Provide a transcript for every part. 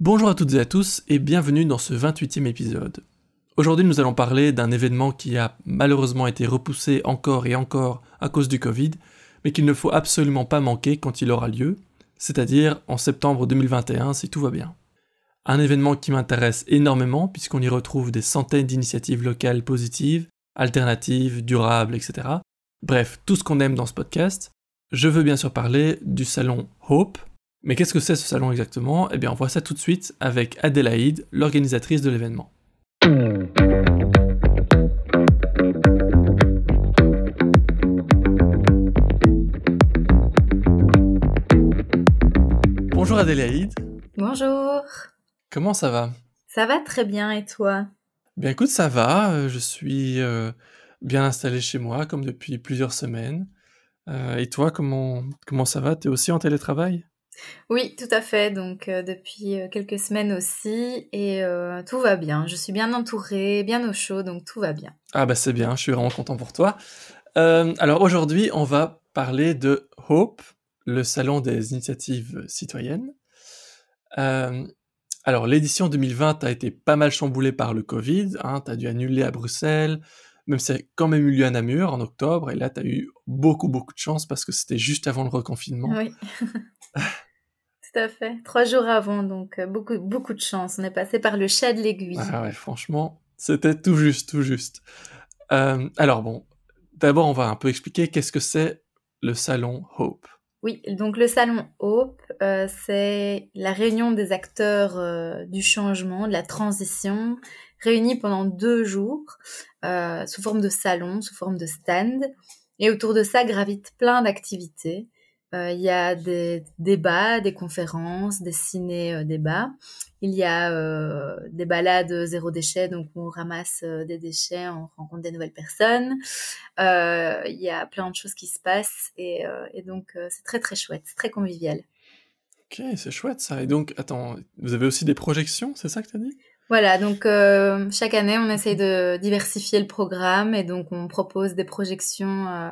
Bonjour à toutes et à tous et bienvenue dans ce 28e épisode. Aujourd'hui nous allons parler d'un événement qui a malheureusement été repoussé encore et encore à cause du Covid, mais qu'il ne faut absolument pas manquer quand il aura lieu, c'est-à-dire en septembre 2021 si tout va bien. Un événement qui m'intéresse énormément puisqu'on y retrouve des centaines d'initiatives locales positives, alternatives, durables, etc. Bref, tout ce qu'on aime dans ce podcast. Je veux bien sûr parler du salon Hope, mais qu'est-ce que c'est ce salon exactement? Eh bien, on voit ça tout de suite avec Adélaïde, l'organisatrice de l'événement. Bonjour Adélaïde. Bonjour. Comment ça va? Ça va très bien et toi? Bien écoute, ça va. Euh, je suis euh, bien installé chez moi comme depuis plusieurs semaines. Euh, et toi, comment, comment ça va? T'es aussi en télétravail? Oui, tout à fait. Donc euh, depuis euh, quelques semaines aussi, et euh, tout va bien. Je suis bien entourée, bien au chaud, donc tout va bien. Ah bah c'est bien, je suis vraiment content pour toi. alors aujourd'hui, on va parler de Hope, le salon des initiatives citoyennes. alors l'édition 2020 a été pas mal chamboulée par le Covid. Hein, tu as dû annuler à Bruxelles, même si c'est quand même eu lieu à Namur en octobre, et là tu as eu beaucoup beaucoup de chance parce que c'était juste avant le reconfinement. Oui. À fait. Trois jours avant, donc euh, beaucoup, beaucoup de chance. On est passé par le chat de l'aiguille. Ah ouais, franchement, c'était tout juste, tout juste. Euh, alors bon, d'abord, on va un peu expliquer qu'est-ce que c'est le salon Hope. Oui, donc le salon Hope, euh, c'est la réunion des acteurs du changement, de la transition, réunis pendant deux jours, sous forme de salon, sous forme de stand. Et autour de ça gravitent plein d'activités. Euh, il y a des débats, des conférences, des ciné-débats. Il y a euh, des balades zéro déchet, donc on ramasse euh, des déchets, on rencontre des nouvelles personnes. il y a plein de choses qui se passent et, et donc c'est très très chouette, très convivial. Ok, c'est chouette ça. Et donc, attends, vous avez aussi des projections, c'est ça que tu as dit? Voilà, donc euh, chaque année, on essaye de diversifier le programme et donc on propose des projections euh,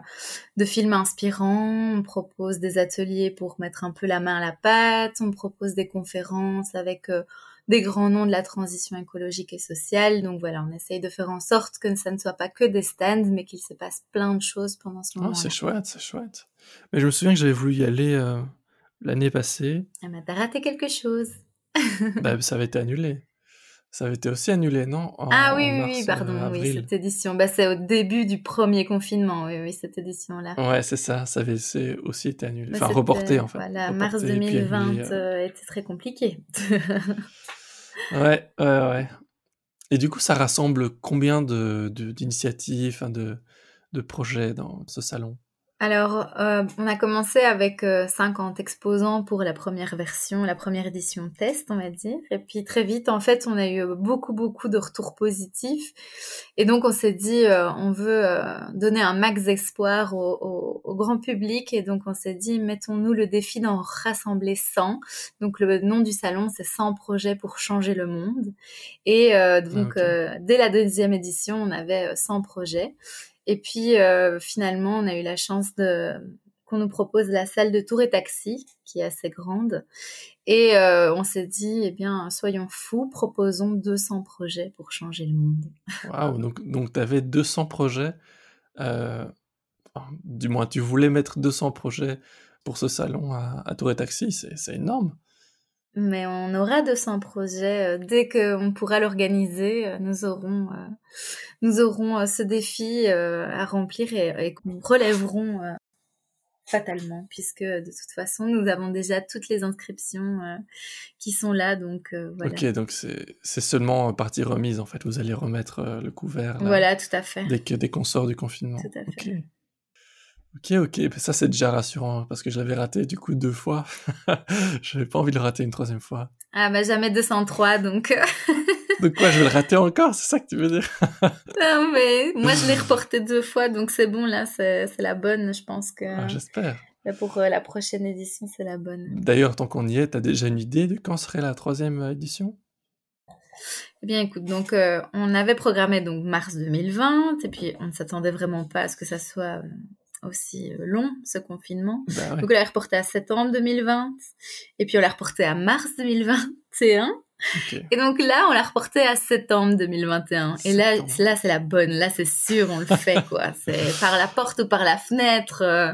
de films inspirants, on propose des ateliers pour mettre un peu la main à la pâte, on propose des conférences avec euh, des grands noms de la transition écologique et sociale. Donc voilà, on essaye de faire en sorte que ça ne soit pas que des stands, mais qu'il se passe plein de choses pendant ce moment. Oh, c'est chouette, c'est chouette. Mais je me souviens que j'avais voulu y aller l'année passée. Ah bah t'as raté quelque chose. bah, ça avait été annulé. Ça avait été aussi annulé, non? Ah oui, oui, oui, pardon, oui, cette édition. Bah, c'est au début du premier confinement, oui, oui, cette édition-là. Ouais, c'est ça, ça avait aussi été annulé. Bah, enfin, reporté, en fait. Voilà, mars 2020 euh, euh, était très compliqué. ouais, ouais, ouais. Et du coup, ça rassemble combien d'initiatives, de, de, de projets dans ce salon? Alors, euh, on a commencé avec 50 euh, exposants pour la première version, la première édition test, on va dire. Et puis très vite, en fait, on a eu beaucoup, beaucoup de retours positifs. Et donc, on s'est dit, euh, on veut donner un max d'espoir au, grand public. Et donc, on s'est dit, mettons-nous le défi d'en rassembler 100. Donc, le nom du salon, c'est 100 projets pour changer le monde. Et donc, ah, dès la deuxième édition, on avait 100 projets. Et puis euh, finalement, on a eu la chance de qu'on nous propose la salle de tour et taxi, qui est assez grande. Et euh, on s'est dit, eh bien, soyons fous, proposons 200 projets pour changer le monde. Waouh, donc, tu avais 200 projets, euh, du moins tu voulais mettre 200 projets pour ce salon à, à Tour et Taxi, c'est énorme. Mais on aura 200 projets. Euh, dès qu'on pourra l'organiser, euh, nous aurons, euh, nous aurons ce défi à remplir et, et qu'on relèverons fatalement, puisque de toute façon, nous avons déjà toutes les inscriptions qui sont là. Donc, voilà. Ok, donc c'est seulement partie remise, en fait. Vous allez remettre le couvert. voilà, tout à fait. Dès, qu'on sort du confinement. Tout à fait. Ok, ok, ça c'est déjà rassurant parce que je l'avais raté du coup deux fois. Je n'avais pas envie de le rater une troisième fois. Ah bah jamais 203 donc. Euh. donc quoi, je vais le rater encore, c'est ça que tu veux dire? Non mais moi je l'ai reporté deux fois donc c'est bon là, c'est la bonne, je pense que. Ah, J'espère. Pour euh, la prochaine édition, c'est la bonne. D'ailleurs, tant qu'on y est, t'as déjà une idée de quand serait la troisième euh, édition? Eh bien, écoute, donc on avait programmé donc mars 2020, et puis on ne s'attendait vraiment pas à ce que ça soit aussi euh, long, ce confinement. Bah Donc, on l'a reporté à septembre 2020, et puis on l'a reporté à mars 2020, T1. Et donc là, on l'a reporté à septembre 2021. Et là, là c'est la bonne. Là, c'est sûr, on le fait, quoi. C'est par la porte ou par la fenêtre. Euh.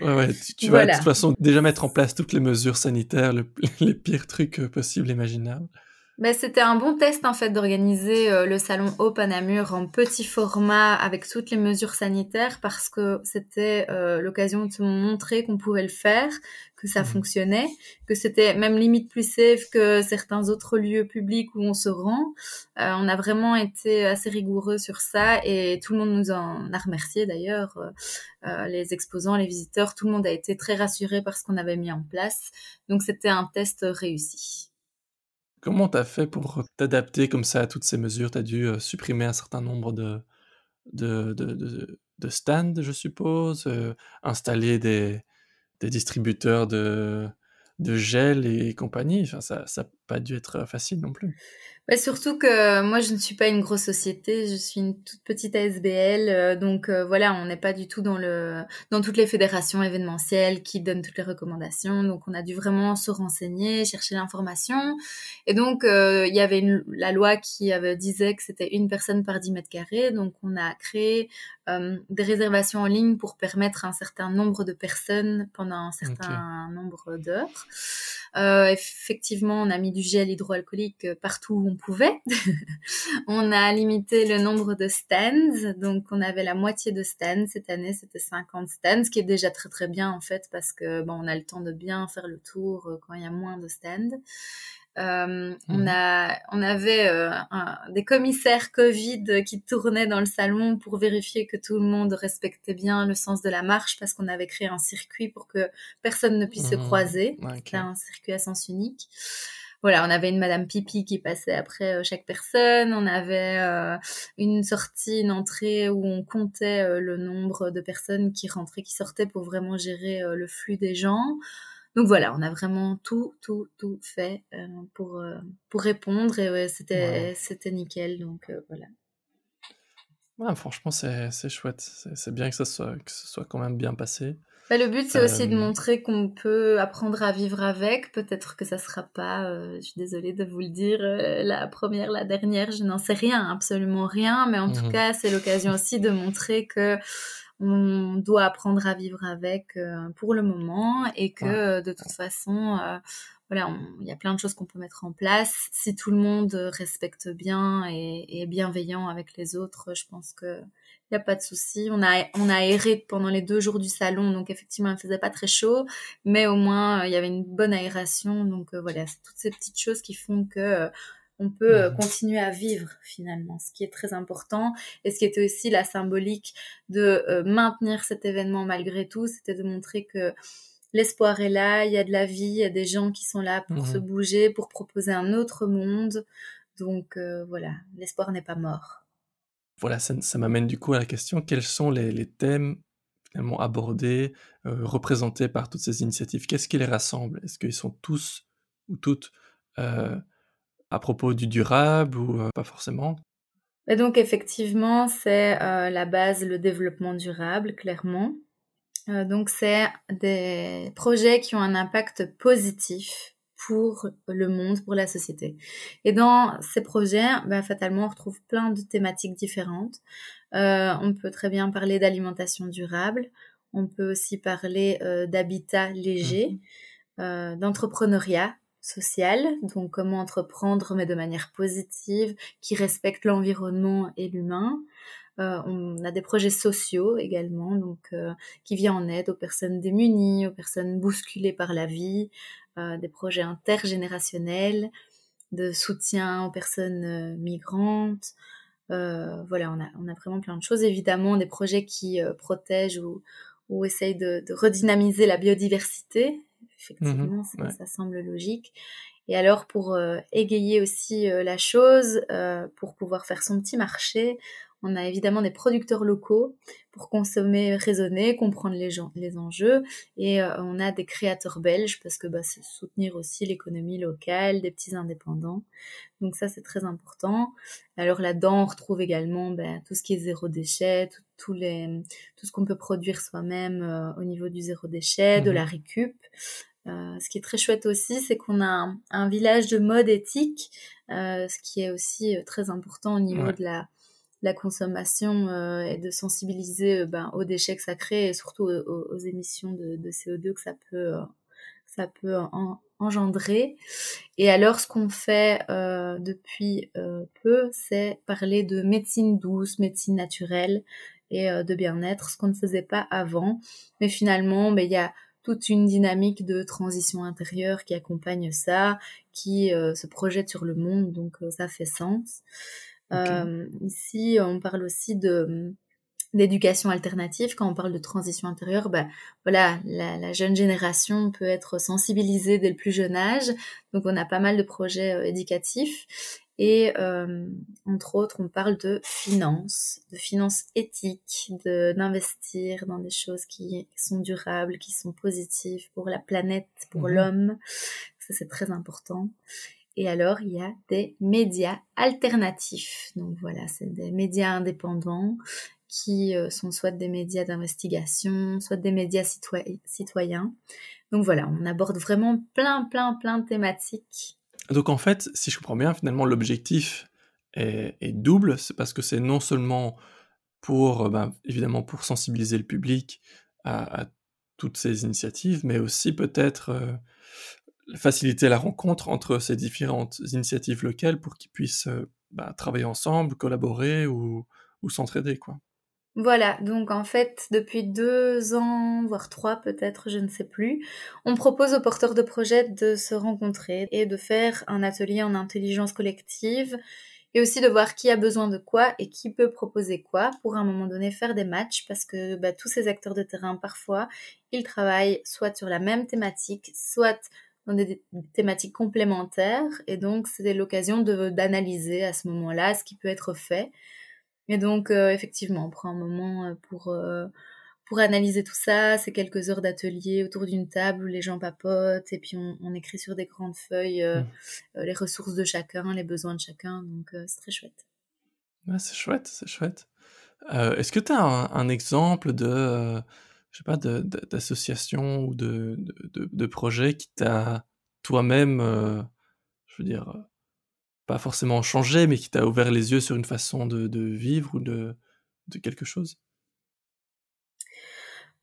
Ouais, ouais. Tu, vas de toute façon déjà mettre en place toutes les mesures sanitaires, les pires trucs euh, possibles, imaginables. Ben, c'était un bon test en fait d'organiser euh, le salon Open Namur en petit format avec toutes les mesures sanitaires parce que c'était euh, l'occasion de se montrer qu'on pouvait le faire, que ça mmh. fonctionnait, que c'était même limite plus safe que certains autres lieux publics où on se rend. Euh, on a vraiment été assez rigoureux sur ça et tout le monde nous en a remercié d'ailleurs. les exposants, les visiteurs, tout le monde a été très rassuré par ce qu'on avait mis en place. Donc c'était un test réussi. Comment t'as fait pour t'adapter comme ça à toutes ces mesures? T'as dû euh, supprimer un certain nombre de, stands, je suppose, euh, installer des, distributeurs de, de gel et compagnie. Ça pas dû être facile non plus. Bah, surtout que moi, je ne suis pas une grosse société, je suis une toute petite ASBL, euh, donc euh, voilà, on n'est pas du tout dans le dans toutes les fédérations événementielles qui donnent toutes les recommandations. Donc on a dû vraiment se renseigner, chercher l'information. Et donc euh, il y avait une, la loi qui avait, disait que c'était une personne par 10 mètres carrés, donc on a créé des réservations en ligne pour permettre un certain nombre de personnes pendant un certain nombre d'heures. Effectivement, on a mis du gel hydroalcoolique partout où on pouvait. on a limité le nombre de stands, donc on avait la moitié de stands cette année, c'était 50 stands, ce qui est déjà très très bien en fait parce que bon, on a le temps de bien faire le tour euh, quand il y a moins de stands. Euh, on mhm. a, on avait euh, des commissaires Covid qui tournaient dans le salon pour vérifier que tout le monde respectait bien le sens de la marche parce qu'on avait créé un circuit pour que personne ne puisse se mhm. croiser. C'était un circuit à sens unique voilà, on avait une Madame Pipi qui passait après euh, chaque personne. On avait une sortie, une entrée où on comptait le nombre de personnes qui rentraient, qui sortaient pour vraiment gérer le flux des gens. Donc voilà, on a vraiment tout, tout, tout fait pour pour répondre et c'était c'était nickel. Donc voilà. Ouais, franchement, c'est chouette. C'est bien que ça soit que ce soit quand même bien passé. Bah, le but, c'est aussi de euh, montrer qu'on peut apprendre à vivre avec. Peut-être que ça sera pas, euh, je suis désolée de vous le dire, euh, la première, la dernière, je n'en sais rien, absolument rien. Mais en tout mmh cas, c'est l'occasion aussi de montrer que on doit apprendre à vivre avec pour le moment et que de toute façon, voilà, il y a plein de choses qu'on peut mettre en place. Si tout le monde respecte bien et, est bienveillant avec les autres, je pense que il n'y a pas de souci. On a, on a aéré pendant les deux jours du salon, donc effectivement, il ne faisait pas très chaud, mais au moins, euh, il y avait une bonne aération. Donc euh, voilà, toutes ces petites choses qui font que euh, on peut mhm. continuer à vivre finalement, ce qui est très important. Et ce qui était aussi la symbolique de maintenir cet événement malgré tout, c'était de montrer que l'espoir est là, il y a de la vie, il y a des gens qui sont là pour se mhm. bouger, pour proposer un autre monde. Donc voilà, l'espoir n'est pas mort. Voilà, ça, m'amène du coup à la question, quels sont les, thèmes finalement abordés, euh, représentés par toutes ces initiatives? Qu'est-ce qui les rassemble? Est-ce qu'ils sont tous ou toutes euh, à propos du durable ou euh, pas forcément Et donc effectivement, c'est la base, le développement durable, clairement. donc c'est des projets qui ont un impact positif pour le monde, pour la société. Et dans ces projets, ben, fatalement, on retrouve plein de thématiques différentes. Euh, on peut très bien parler d'alimentation durable, on peut aussi parler euh, d'habitat léger, mhm. euh, d'entrepreneuriat social, donc comment entreprendre mais de manière positive, qui respecte l'environnement et l'humain. on a des projets sociaux également, donc qui viennent en aide aux personnes démunies, aux personnes bousculées par la vie, euh, des projets intergénérationnels, de soutien aux personnes euh, migrantes. Euh, voilà, on a, on a vraiment plein de choses. Évidemment, des projets qui protègent ou, ou essayent de, redynamiser la biodiversité. Effectivement, mhm, ça, semble logique. Et alors, pour égayer aussi la chose, pour pouvoir faire son petit marché, on a évidemment des producteurs locaux pour consommer raisonner, comprendre les, gens, les enjeux. Et euh, on a des créateurs belges parce que bah, c'est soutenir aussi l'économie locale, des petits indépendants. Donc ça, c'est très important. Alors là-dedans, on retrouve également bah, tout ce qui est zéro déchet, tout, les, tout ce qu'on peut produire soi-même euh, au niveau du zéro déchet, de mhm. la récup. ce qui est très chouette aussi, c'est qu'on a un, village de mode éthique, ce qui est aussi très important au niveau de la la consommation et de sensibiliser ben, aux déchets que ça crée et surtout aux, émissions de, CO2 que ça peut, ça peut engendrer. Et alors, ce qu'on fait euh, depuis euh, peu, c'est parler de médecine douce, médecine naturelle et euh, de bien-être, ce qu'on ne faisait pas avant. Mais finalement, ben, il y a toute une dynamique de transition intérieure qui accompagne ça, qui se projette sur le monde, donc ça fait sens. Ici, on parle aussi de d'éducation alternative, quand on parle de transition intérieure, ben, voilà, la, jeune génération peut être sensibilisée dès le plus jeune âge. Donc, on a pas mal de projets euh, éducatifs. Et euh, entre autres, on parle de finances, de finances éthiques, d'investir dans des choses qui sont durables, qui sont positives pour la planète, pour mhm. l'homme. Ça, c'est très important. Et alors, il y a des médias alternatifs. Donc voilà, c'est des médias indépendants qui euh, sont soit des médias d'investigation, soit des médias citoyens. Donc voilà, on aborde vraiment plein, plein, plein de thématiques. Donc en fait, si je comprends bien, finalement, l'objectif est, double. C'est parce que c'est non seulement pour, euh, ben, évidemment, pour sensibiliser le public à, toutes ces initiatives, mais aussi peut-être euh, faciliter la rencontre entre ces différentes initiatives locales pour qu'ils puissent ben, travailler ensemble, collaborer ou, ou s'entraider, quoi. Voilà, donc en fait, depuis deux ans, voire trois peut-être, je ne sais plus, on propose aux porteurs de projets de se rencontrer et de faire un atelier en intelligence collective et aussi de voir qui a besoin de quoi et qui peut proposer quoi pour à un moment donné faire des matchs parce que bah, tous ces acteurs de terrain, parfois, ils travaillent soit sur la même thématique, soit dans des thématiques complémentaires et donc c'est l'occasion d'analyser à ce moment-là ce qui peut être fait et donc, euh, effectivement, on prend un moment euh, pour, euh, pour analyser tout ça. C'est quelques heures d'atelier autour d'une table où les gens papotent et puis on, écrit sur des grandes feuilles mmh. les ressources de chacun, les besoins de chacun. Donc, c'est très chouette. Ouais, c'est chouette, c'est chouette. Est-ce que tu as un, exemple de, je sais pas, d'association ou de, de, projet qui t'a toi-même, je veux dire, pas forcément changé, mais qui t'a ouvert les yeux sur une façon de, vivre ou de, de quelque chose?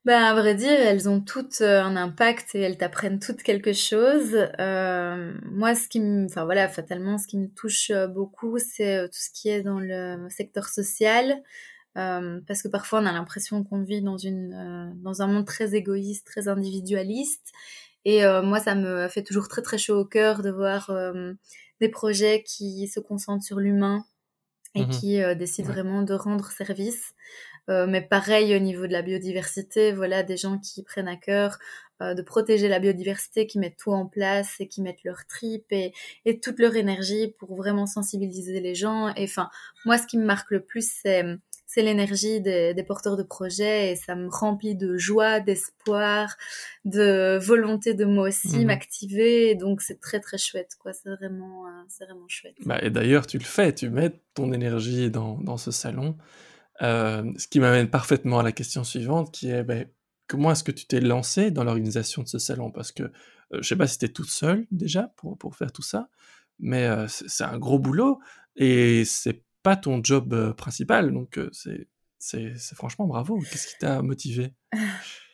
Ben, à vrai dire, elles ont toutes euh, un impact et elles t'apprennent toutes quelque chose. Euh, moi, ce qui me, enfin voilà, fatalement, ce qui me touche euh, beaucoup, c'est tout ce qui est dans le secteur social, parce que parfois on a l'impression qu'on vit dans une, dans un monde très égoïste, très individualiste. Et moi, ça me fait toujours très très chaud au cœur de voir des projets qui se concentrent sur l'humain et mmh qui euh, décident vraiment de rendre service. Euh, mais pareil au niveau de la biodiversité, voilà des gens qui prennent à cœur euh, de protéger la biodiversité, qui mettent tout en place et qui mettent leur tripes et, et toute leur énergie pour vraiment sensibiliser les gens. Et enfin, moi, ce qui me marque le plus, c'est c'est l'énergie des, porteurs de projets et ça me remplit de joie, d'espoir, de volonté de moi aussi mhm. m'activer. Donc c'est très très chouette, quoi. C'est vraiment, euh, c'est vraiment chouette. Bah, et d'ailleurs, tu le fais, tu mets ton énergie dans, dans ce salon. Euh, ce qui m'amène parfaitement à la question suivante, qui est ben, comment est-ce que tu t'es lancé dans l'organisation de ce salon? Parce que je euh, je sais pas si tu es toute seule déjà pour, pour faire tout ça, mais c'est un gros boulot et c'est pas ton job euh, principal, donc euh, c'est c'est franchement bravo. Qu'est-ce qui t'a motivé?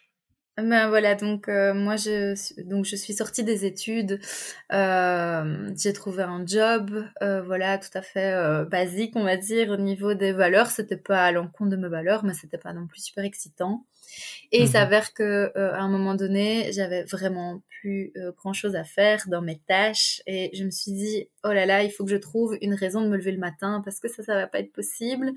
Ben voilà, donc euh, moi je donc je suis sortie des études, j'ai trouvé un job, voilà tout à fait basique on va dire au niveau des valeurs. C'était pas à l'encontre de mes valeurs, mais c'était pas non plus super excitant. Et il mmh s'avère que à un moment donné, j'avais vraiment plus grand chose à faire dans mes tâches et je me suis dit oh là là, il faut que je trouve une raison de me lever le matin parce que ça ça va pas être possible.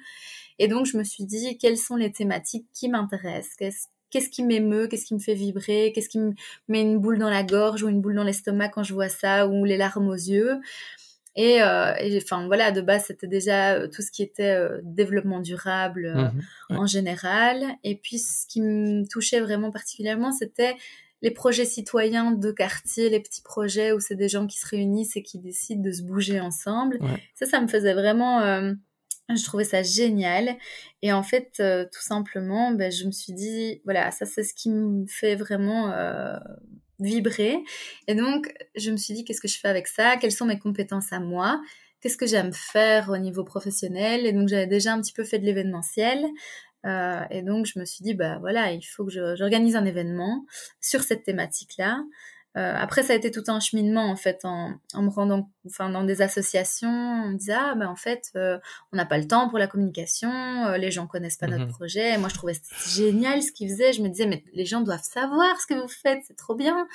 Et donc je me suis dit quelles sont les thématiques qui m'intéressent, qu'est-ce qu'est-ce qui m'émeut, qu'est-ce qui me fait vibrer, qu'est-ce qui me met une boule dans la gorge ou une boule dans l'estomac quand je vois ça, ou les larmes aux yeux? Et, euh, enfin voilà, de base c'était déjà euh, tout ce qui était euh, développement durable mmh en général. Et puis ce qui me touchait vraiment particulièrement, c'était les projets citoyens de quartier, les petits projets où c'est des gens qui se réunissent et qui décident de se bouger ensemble. Ça, ça me faisait vraiment je trouvais ça génial. Et en fait, euh, tout simplement, ben, je me suis dit, voilà, ça c'est ce qui me fait vraiment euh, vibrer. Et donc, je me suis dit, qu'est-ce que je fais avec ça? Quelles sont mes compétences à moi? Qu'est-ce que j'aime faire au niveau professionnel? Et donc, j'avais déjà un petit peu fait de l'événementiel. Euh, et donc, je me suis dit, bah voilà, il faut que j'organise un événement sur cette thématique-là. Euh, après, ça a été tout un cheminement en fait, en, en, me rendant, enfin, dans des associations, on me disait ah ben en fait, euh, on n'a pas le temps pour la communication, euh, les gens connaissent pas notre mhm. projet. Et moi, je trouvais génial ce qu'ils faisaient. Je me disais mais les gens doivent savoir ce que vous faites, c'est trop bien.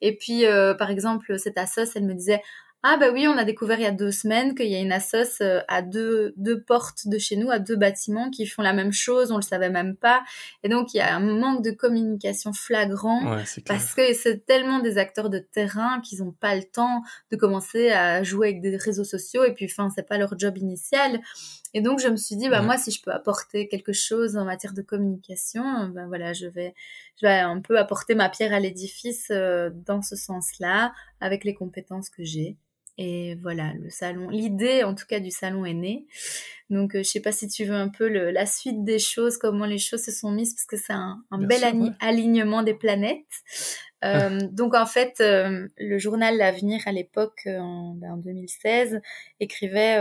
Et puis, par exemple, cette assoce, elle me disait ah bah oui, on a découvert il y a deux semaines qu'il y a une assoce euh, à deux, deux portes de chez nous, à deux bâtiments qui font la même chose, on le savait même pas. Et donc il y a un manque de communication flagrant parce que c'est tellement des acteurs de terrain qu'ils n'ont pas le temps de commencer à jouer avec des réseaux sociaux et puis enfin c'est pas leur job initial. Et donc je me suis dit bah moi si je peux apporter quelque chose en matière de communication, ben voilà je vais je vais un peu apporter ma pierre à l'édifice euh, dans ce sens-là avec les compétences que j'ai. Et voilà, le salon, l'idée en tout cas du salon est née. Donc, euh, je sais pas si tu veux un peu la suite des choses, comment les choses se sont mises, parce que c'est un, bel alignement des planètes. Euh, donc, en fait, euh, le journal L'Avenir à l'époque, en, 2016, ben, écrivait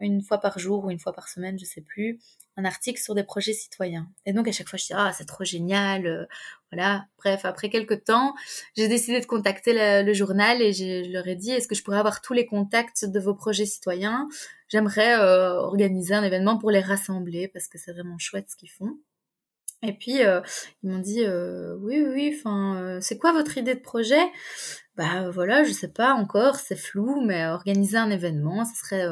une fois par jour ou une fois par semaine, je sais plus, un article sur des projets citoyens. Et donc à chaque fois je dis ah c'est trop génial, euh, voilà. Bref après quelques temps j'ai décidé de contacter le, journal et je leur ai dit est-ce que je pourrais avoir tous les contacts de vos projets citoyens? J'aimerais euh, organiser un événement pour les rassembler parce que c'est vraiment chouette ce qu'ils font. Et puis euh, ils m'ont dit oui oui enfin c'est quoi votre idée de projet? Bah voilà je sais pas encore c'est flou mais organiser un événement ce serait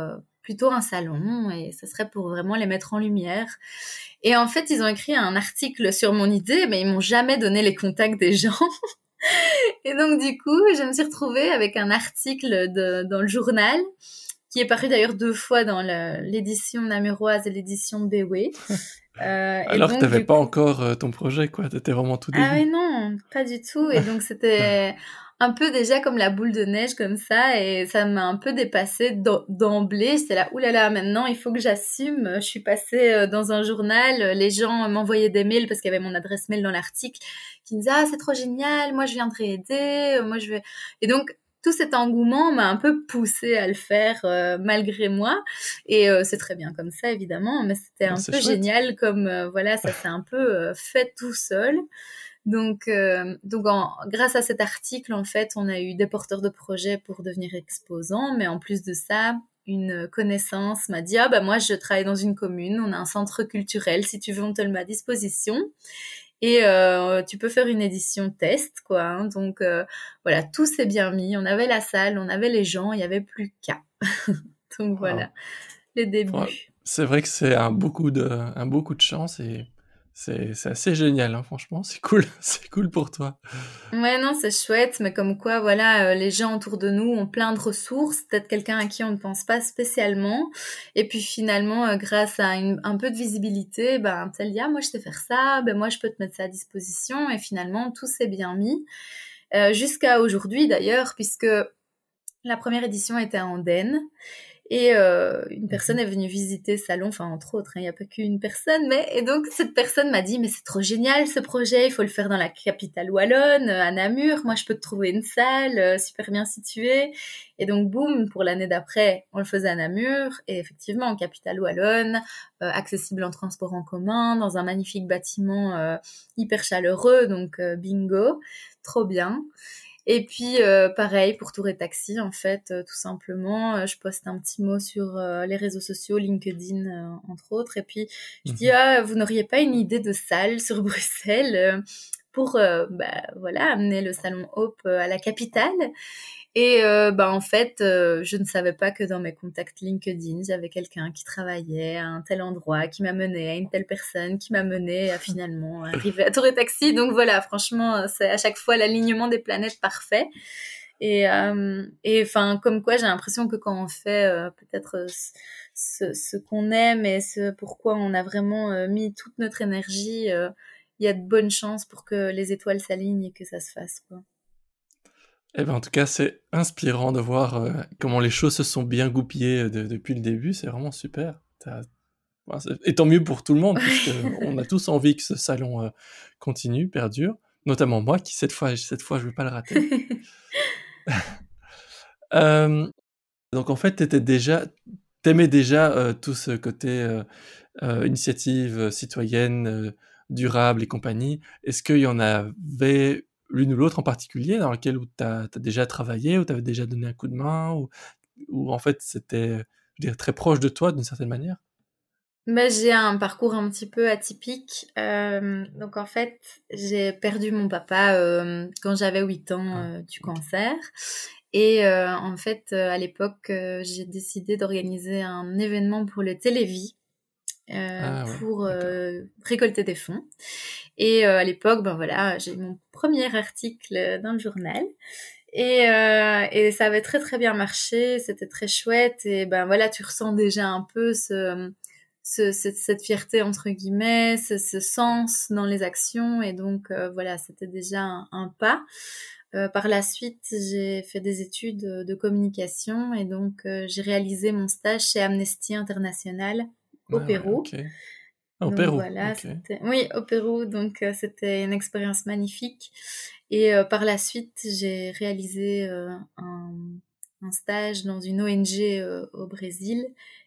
plutôt un salon et ce serait pour vraiment les mettre en lumière. Et en fait, ils ont écrit un article sur mon idée, mais ils m'ont jamais donné les contacts des gens. et donc, du coup, je me suis retrouvée avec un article de, dans le journal qui est paru d'ailleurs deux fois dans l'édition namuroise et l'édition Béoué. Euh, Alors que tu n'avais pas encore euh, ton projet, quoi. Tu étais vraiment tout début. Ah oui, non, pas du tout. Et donc, c'était un peu déjà comme la boule de neige comme ça et ça m'a un peu dépassé d'emblée. J'étais là, oulala, maintenant il faut que j'assume. Je suis passée euh, dans un journal, les gens m'envoyaient des mails parce qu'il y avait mon adresse mail dans l'article qui me disaient ah c'est trop génial, moi je viendrai aider, moi je vais. Et donc tout cet engouement m'a un peu poussé à le faire euh, malgré moi. Et euh, c'est très bien comme ça évidemment mais c'était un peu génial comme voilà ça s'est un peu fait tout seul. Donc, euh, donc grâce à cet article, en fait, on a eu des porteurs de projets pour devenir exposants, mais en plus de ça, une connaissance m'a dit ah bah moi je travaille dans une commune, on a un centre culturel, si tu veux on te le met à disposition et euh, tu peux faire une édition test quoi. Hein. donc euh, voilà tout s'est bien mis, on avait la salle, on avait les gens, il y avait plus qu'à. donc voilà les débuts. C'est vrai que c'est un beaucoup de un beaucoup de chance et c'est assez génial, hein, franchement, c'est cool, c'est cool pour toi. Ouais, non, c'est chouette, mais comme quoi, voilà, euh, les gens autour de nous ont plein de ressources, peut-être quelqu'un à qui on ne pense pas spécialement, et puis finalement, euh, grâce à un peu de visibilité, ben, tel y moi je sais faire ça, ben moi je peux te mettre ça à disposition, et finalement, tout s'est bien mis, euh, jusqu'à aujourd'hui d'ailleurs, puisque la première édition était à Andenne, et euh, une personne est venue visiter ce salon, enfin entre autres, hein, il n'y a pas qu'une personne, mais et donc cette personne m'a dit mais c'est trop génial ce projet, il faut le faire dans la capitale wallonne, à Namur, moi je peux te trouver une salle euh, super bien située. Et donc boum, pour l'année d'après, on le faisait à Namur, et effectivement en capitale wallonne, euh, accessible en transport en commun, dans un magnifique bâtiment hyper chaleureux, donc bingo, trop bien. Et puis euh, pareil pour Tour et Taxi en fait, euh, tout simplement, euh, je poste un petit mot sur les réseaux sociaux, LinkedIn entre autres, et puis je dis mhm. ah vous n'auriez pas une idée de salle sur Bruxelles pour bah, voilà amener le salon Hope à la capitale et euh, bah, en fait, euh, je ne savais pas que dans mes contacts LinkedIn, j'avais quelqu'un qui travaillait à un tel endroit, qui m'a mené à une telle personne, qui m'a mené à finalement arriver à Tour et Taxi. Donc voilà, franchement, c'est à chaque fois l'alignement des planètes parfait. Et euh, enfin, comme quoi, j'ai l'impression que quand on fait euh, peut-être ce, ce qu'on aime et ce pourquoi on a vraiment mis toute notre énergie, il y a de bonnes chances pour que les étoiles s'alignent et que ça se fasse. Quoi. Eh ben, en tout cas, c'est inspirant de voir euh, comment les choses se sont bien goupillées euh, depuis le début. C'est vraiment super. Et tant mieux pour tout le monde, puisqu'on a tous envie que ce salon euh, continue, perdure. notamment moi qui cette fois, cette fois je vais pas le rater. euh, donc en fait, t'étais déjà, t'aimais déjà tout ce côté initiative citoyenne, durable et compagnie. Est-ce qu'il y en avait l'une ou l'autre en particulier dans laquelle tu as, déjà travaillé, ou tu avais déjà donné un coup de main, ou, ou en fait c'était très proche de toi d'une certaine manière? Bah, j'ai un parcours un petit peu atypique. Euh, donc en fait, j'ai perdu mon papa euh, quand j'avais 8 ans ah. euh, du cancer. Et en fait, à l'époque, j'ai décidé d'organiser un événement pour le Télévis ah, pour récolter des fonds. Et à l'époque, ben voilà, j'ai mon premier article dans le journal. Et, euh, et, ça avait très très bien marché, c'était très chouette. Et ben voilà, tu ressens déjà un peu ce, ce, cette, fierté entre guillemets, ce, ce, sens dans les actions. Et donc euh, voilà, c'était déjà un, pas. Euh, par la suite, j'ai fait des études de communication et donc euh, j'ai réalisé mon stage chez Amnesty International au ah Pérou. Au Pérou. Voilà, oui, au Pérou. Donc euh, c'était une expérience magnifique. Et par la suite, j'ai réalisé un, un, stage dans une ONG au Brésil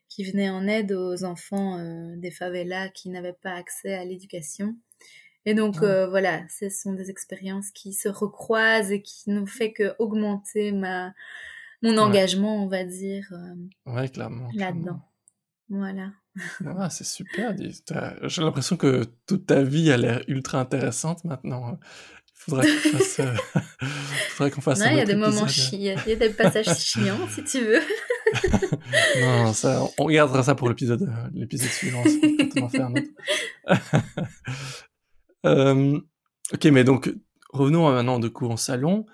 qui venait en aide aux enfants des favelas qui n'avaient pas accès à l'éducation. Et donc ah. euh, voilà, ce sont des expériences qui se recroisent et qui n'ont fait que augmenter ma mon engagement, on va dire. Euh, ouais. Là-dedans. Voilà. Ah, c'est super. J'ai l'impression que toute ta vie a l'air ultra intéressante maintenant. Il faudrait qu'on fasse. Euh, qu'on fasse. il y a des moments chiants, il y a des passages chiants si tu veux. non, ça, on regardera ça pour l'épisode, l'épisode suivant. On autre. Euh, ok, mais donc, revenons maintenant de coup en salon.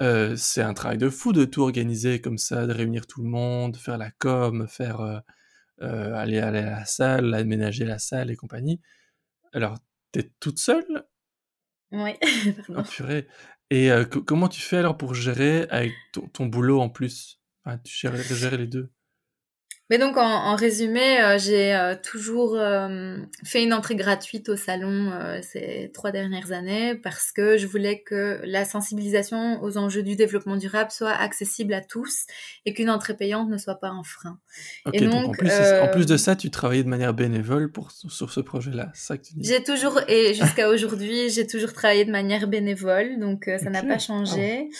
Euh, c'est un travail de fou de tout organiser comme ça, de réunir tout le monde, faire la com, faire euh, aller, aller à la salle, aménager la salle et compagnie. Alors, t'es toute seule? Oui, pardon. Ah, et comment tu fais alors pour gérer avec ton, boulot en plus? Tu gères, gérer les deux? Mais donc en, résumé, euh, j'ai euh, toujours euh, fait une entrée gratuite au salon ces trois dernières années parce que je voulais que la sensibilisation aux enjeux du développement durable soit accessible à tous et qu'une entrée payante ne soit pas un frein. et donc, en, plus, en, plus, de ça, tu travaillais de manière bénévole pour, sur ce projet-là, ça que tu dis? J'ai toujours, et jusqu'à aujourd'hui, j'ai toujours travaillé de manière bénévole, donc ça n'a pas changé.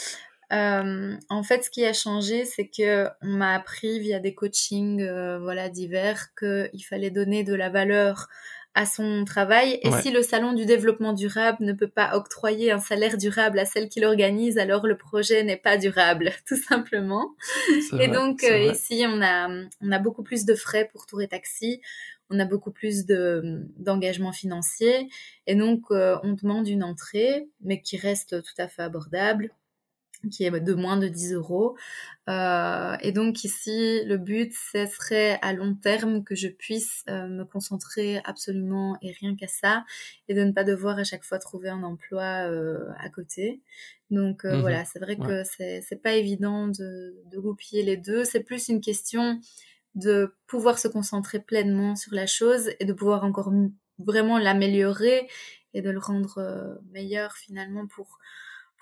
Euh, en fait, ce qui a changé, c'est que on m'a appris via des coachings, euh, voilà, divers, qu'il fallait donner de la valeur à son travail. Et si le salon du développement durable ne peut pas octroyer un salaire durable à celle qui l'organise, alors le projet n'est pas durable, tout simplement. Et donc euh, ici, on a on a beaucoup plus de frais pour Tour et Taxi. On a beaucoup plus de d'engagement financier et donc euh, on demande une entrée, mais qui reste tout à fait abordable qui est de moins de 10 euros. Euh, et donc ici, le but, ce serait à long terme que je puisse euh, me concentrer absolument et rien qu'à ça, et de ne pas devoir à chaque fois trouver un emploi euh, à côté. Donc mmh voilà, c'est vrai que c'est pas évident de, de goupiller les deux. C'est plus une question de pouvoir se concentrer pleinement sur la chose et de pouvoir encore vraiment l'améliorer et de le rendre meilleur finalement pour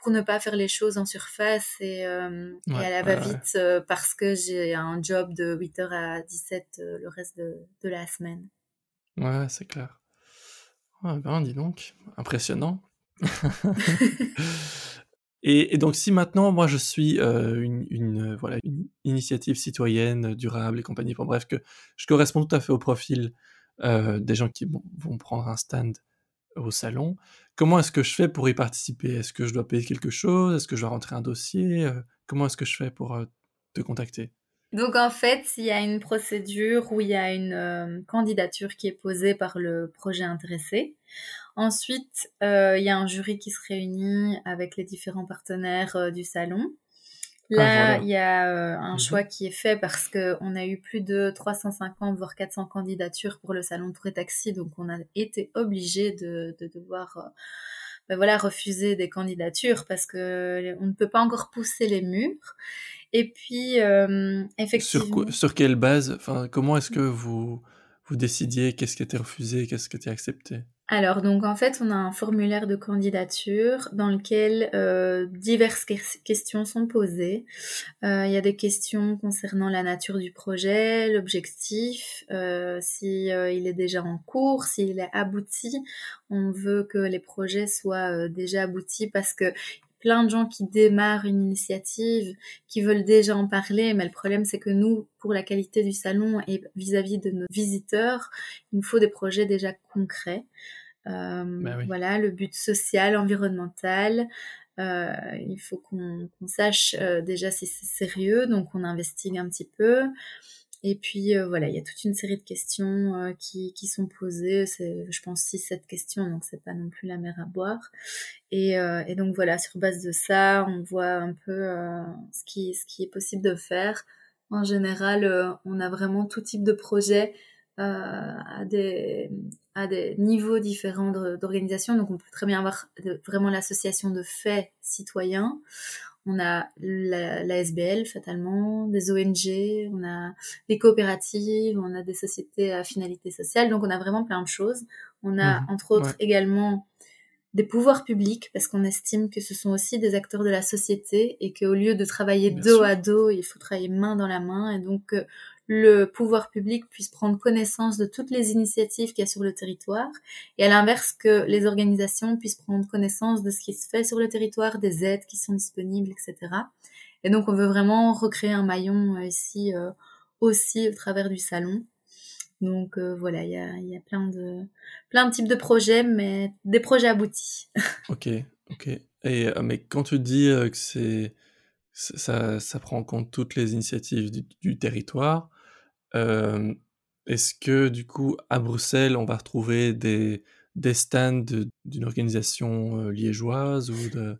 pour ne pas faire les choses en surface et, euh, à la va-vite euh, parce que j'ai un job de 8h à 17 euh, le reste de, de, la semaine. Ouais, c'est clair. Ben, dis donc, impressionnant. et, et, donc, si maintenant, moi, je suis une, une, voilà, une initiative citoyenne, durable et compagnie, bon, bref, que je correspond tout à fait au profil des gens qui vont prendre un stand au salon. Comment est-ce que je fais pour y participer? Est-ce que je dois payer quelque chose? Est-ce que je dois rentrer un dossier? Euh, Comment est-ce que je fais pour euh, te contacter? Donc en fait, il y a une procédure où il y a une euh, candidature qui est posée par le projet intéressé. Ensuite, il y a un jury qui se réunit avec les différents partenaires du salon. Ah, Là, il y a euh, un mhm. choix qui est fait parce que on a eu plus de 350 voire 400 candidatures pour le salon Tour et Taxi, donc on a été obligé de, de devoir euh, ben voilà refuser des candidatures parce que on ne peut pas encore pousser les murs. Et puis euh, effectivement. Sur, sur quelle base Enfin, comment est-ce que vous vous décidiez? Qu'est-ce qui était refusé, qu'est-ce qui était accepté? Alors, donc en fait, on a un formulaire de candidature dans lequel euh, diverses questions sont posées. Euh, il y a des questions concernant la nature du projet, l'objectif, euh, si euh, il est déjà en cours, s'il est abouti. On veut que les projets soient déjà aboutis parce que plein de gens qui démarrent une initiative, qui veulent déjà en parler, mais le problème c'est que nous, pour la qualité du salon et vis-à-vis -vis de nos visiteurs, il nous faut des projets déjà concrets. Euh, bah voilà, le but social, environnemental. Euh, il faut qu'on sache euh, déjà si c'est sérieux, donc on investigue un petit peu. Et puis voilà, il y a toute une série de questions qui, qui, sont posées. Je pense, 6-7 questions, donc c'est pas non plus la mer à boire. Et, et, donc voilà, sur base de ça, on voit un peu ce, qui, ce qui est possible de faire. En général, on a vraiment tout type de projet à des, à des niveaux différents d'organisation. Donc, on peut très bien avoir vraiment l'association de faits citoyens. On a la, SBL, fatalement, des ONG, on a des coopératives, on a des sociétés à finalité sociale. Donc, on a vraiment plein de choses. On a, mhm. entre autres, également des pouvoirs publics, parce qu'on estime que ce sont aussi des acteurs de la société et qu'au lieu de travailler dos à dos, il faut travailler main dans la main. Et donc, euh, le pouvoir public puisse prendre connaissance de toutes les initiatives qu'il y a sur le territoire, et à l'inverse que les organisations puissent prendre connaissance de ce qui se fait sur le territoire, des aides qui sont disponibles, etc. Et donc on veut vraiment recréer un maillon euh, ici euh, aussi au travers du salon. Donc euh, voilà, il y a, y a, plein de plein de types de projets, mais des projets aboutis. ok, ok. Et mais quand tu dis que c'est ça, ça, prend en compte toutes les initiatives du territoire, est-ce que du coup, à Bruxelles, on va retrouver des, des stands d'une organisation liégeoise ou de...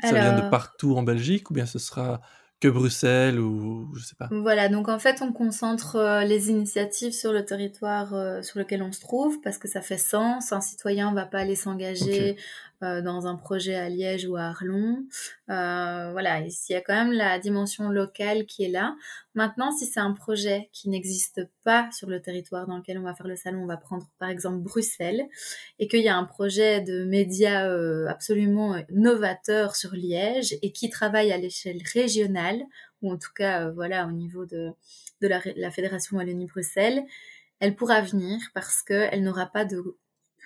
Ça vient de partout en Belgique ou bien ce sera que Bruxelles ou je sais pas? Voilà, donc en fait on concentre euh, les initiatives sur le territoire euh, sur lequel on se trouve parce que ça fait sens. Un citoyen va pas aller s'engager euh, dans un projet à Liège ou à Arlon. voilà, il y a quand même la dimension locale qui est là. Maintenant, si c'est un projet qui n'existe pas sur le territoire dans lequel on va faire le salon, on va prendre par exemple Bruxelles et qu'il y a un projet de médias absolument novateur sur Liège et qui travaille à l'échelle régionale ou en tout cas, euh, voilà, au niveau de, de la, la Fédération Wallonie-Bruxelles, elle pourra venir parce qu'elle n'aura pas de,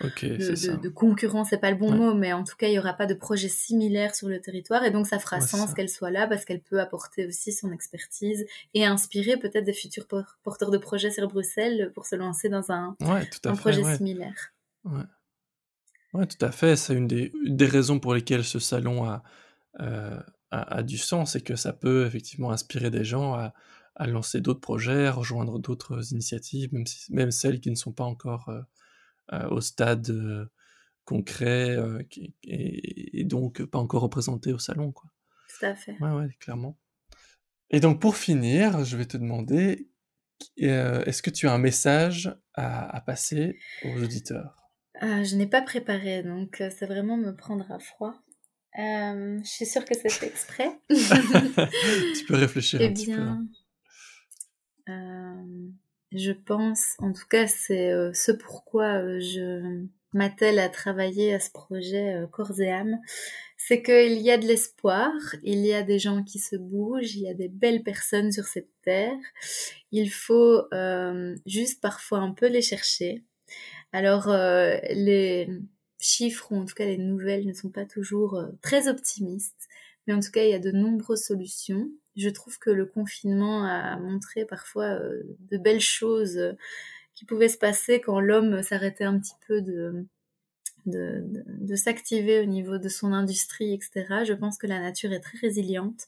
de, de, concurrence, c'est pas le bon mot, mais en tout cas, il n'y aura pas de projet similaire sur le territoire, et donc ça fera sens qu'elle soit là parce qu'elle peut apporter aussi son expertise et inspirer peut-être des futurs porteurs de projets sur Bruxelles pour se lancer dans un, un projet similaire. Ouais. tout à fait. C'est une des, des, raisons pour lesquelles ce salon a, euh, a, du sens et que ça peut effectivement inspirer des gens à, lancer d'autres projets, à rejoindre d'autres initiatives, même, même celles qui ne sont pas encore euh, au stade euh, concret et, donc pas encore représentées au salon. Quoi. Tout à fait. Ouais, ouais, clairement. Et donc pour finir, je vais te demander, est-ce que tu as un message à, passer aux auditeurs? Je n'ai pas préparé, donc c'est vraiment me prendre à froid. Euh, je suis sûre que c'est fait exprès. tu peux réfléchir eh un petit peu. Hein. Je pense, en tout cas, c'est euh, ce pourquoi euh, je m'attelle à travailler à ce projet euh, corps et âme. C'est qu'il y a de l'espoir, il y a des gens qui se bougent, il y a des belles personnes sur cette terre. Il faut juste parfois un peu les chercher. Alors, les chiffres, ou en tout cas les nouvelles, ne sont pas toujours très optimistes. Mais en tout cas, il y a de nombreuses solutions. Je trouve que le confinement a montré parfois euh, de belles choses euh, qui pouvaient se passer quand l'homme s'arrêtait un petit peu de, de, de s'activer au niveau de son industrie, etc. Je pense que la nature est très résiliente.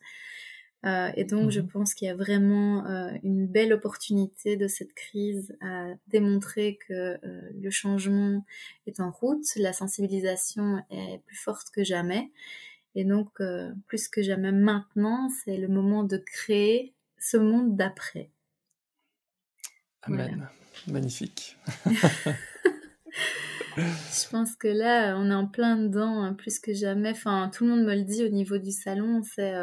Euh, et donc, je mhm. pense qu'il y a vraiment euh, une belle opportunité de cette crise à démontrer que euh, le changement est en route, la sensibilisation est plus forte que jamais. Et donc, plus que jamais maintenant, c'est le moment de créer ce monde d'après. Amen. Magnifique. je pense que là, on est en plein dedans, hein, plus que jamais. Enfin, tout le monde me le dit au niveau du salon, c'est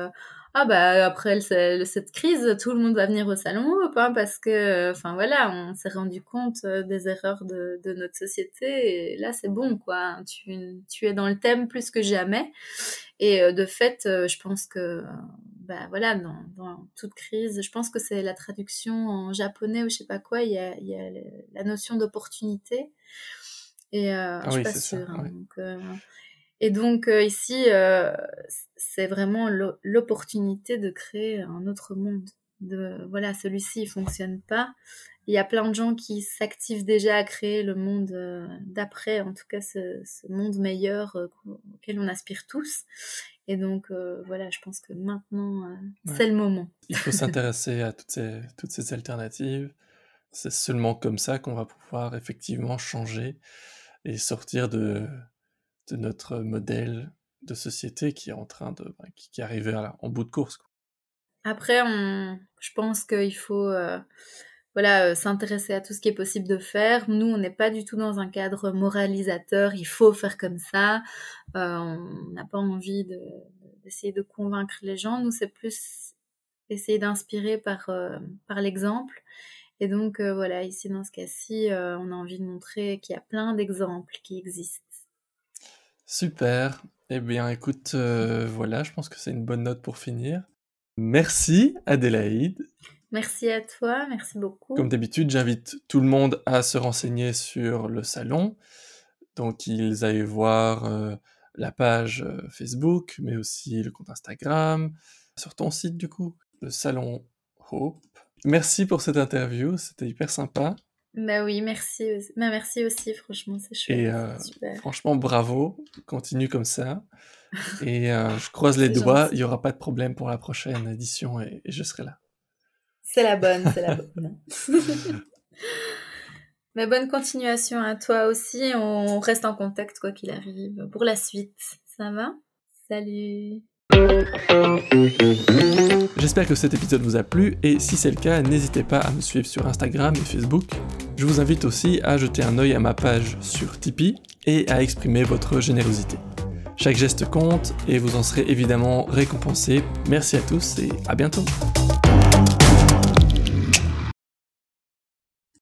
ah bah après cette crise, tout le monde va venir au salon hein, parce que, enfin voilà, on s'est rendu compte euh, des erreurs de, de notre société et là c'est bon quoi. Tu, tu es dans le thème plus que jamais et euh, de fait, euh, je pense que bah voilà, dans, dans, toute crise, je pense que c'est la traduction en japonais ou je sais pas quoi, il y a, il y a la notion d'opportunité et euh, ah je suis pas sûre. Hein, donc, et donc euh, ici, euh, c'est vraiment l'opportunité de créer un autre monde. De voilà, celui-ci il fonctionne pas. Il y a plein de gens qui s'activent déjà à créer le monde euh, d'après, en tout cas ce, monde meilleur auquel on aspire tous. Et donc voilà, je pense que maintenant c'est le moment. Il faut s'intéresser à toutes ces, toutes ces alternatives. C'est seulement comme ça qu'on va pouvoir effectivement changer et sortir de, notre modèle de société qui est en train de bah, qui, est arrivé en bout de course. Après, je pense qu'il faut euh, voilà euh, s'intéresser à tout ce qui est possible de faire. Nous, on n'est pas du tout dans un cadre moralisateur. Il faut faire comme ça. Euh, on n'a pas envie d'essayer de, convaincre les gens. Nous, c'est plus essayer d'inspirer par par l'exemple. Et donc voilà, ici dans ce cas-ci, on a envie de montrer qu'il y a plein d'exemples qui existent Super. Eh bien, écoute, euh, voilà, je pense que c'est une bonne note pour finir. Merci, Adélaïde. Merci à toi, merci beaucoup. Comme d'habitude, j'invite tout le monde à se renseigner sur le salon. Donc, ils aillent voir euh, la page euh, Facebook, mais aussi le compte Instagram, sur ton site, du coup, le salon Hope. Merci pour cette interview, c'était hyper sympa. Bah oui, merci. Bah merci aussi, franchement, c'est chouette. Et euh, franchement, bravo. Continue comme ça. Et euh, je croise les doigts, il n'y aura pas de problème pour la prochaine édition et, je serai là. C'est la bonne, c'est la bonne. Mais bonne continuation à toi aussi. On reste en contact quoi qu'il arrive pour la suite. Ça va? Salut J'espère que cet épisode vous a plu et si c'est le cas, n'hésitez pas à me suivre sur Instagram et Facebook. Je vous invite aussi à jeter un œil à ma page sur Tipeee et à exprimer votre générosité. Chaque geste compte et vous en serez évidemment récompensé. Merci à tous et à bientôt.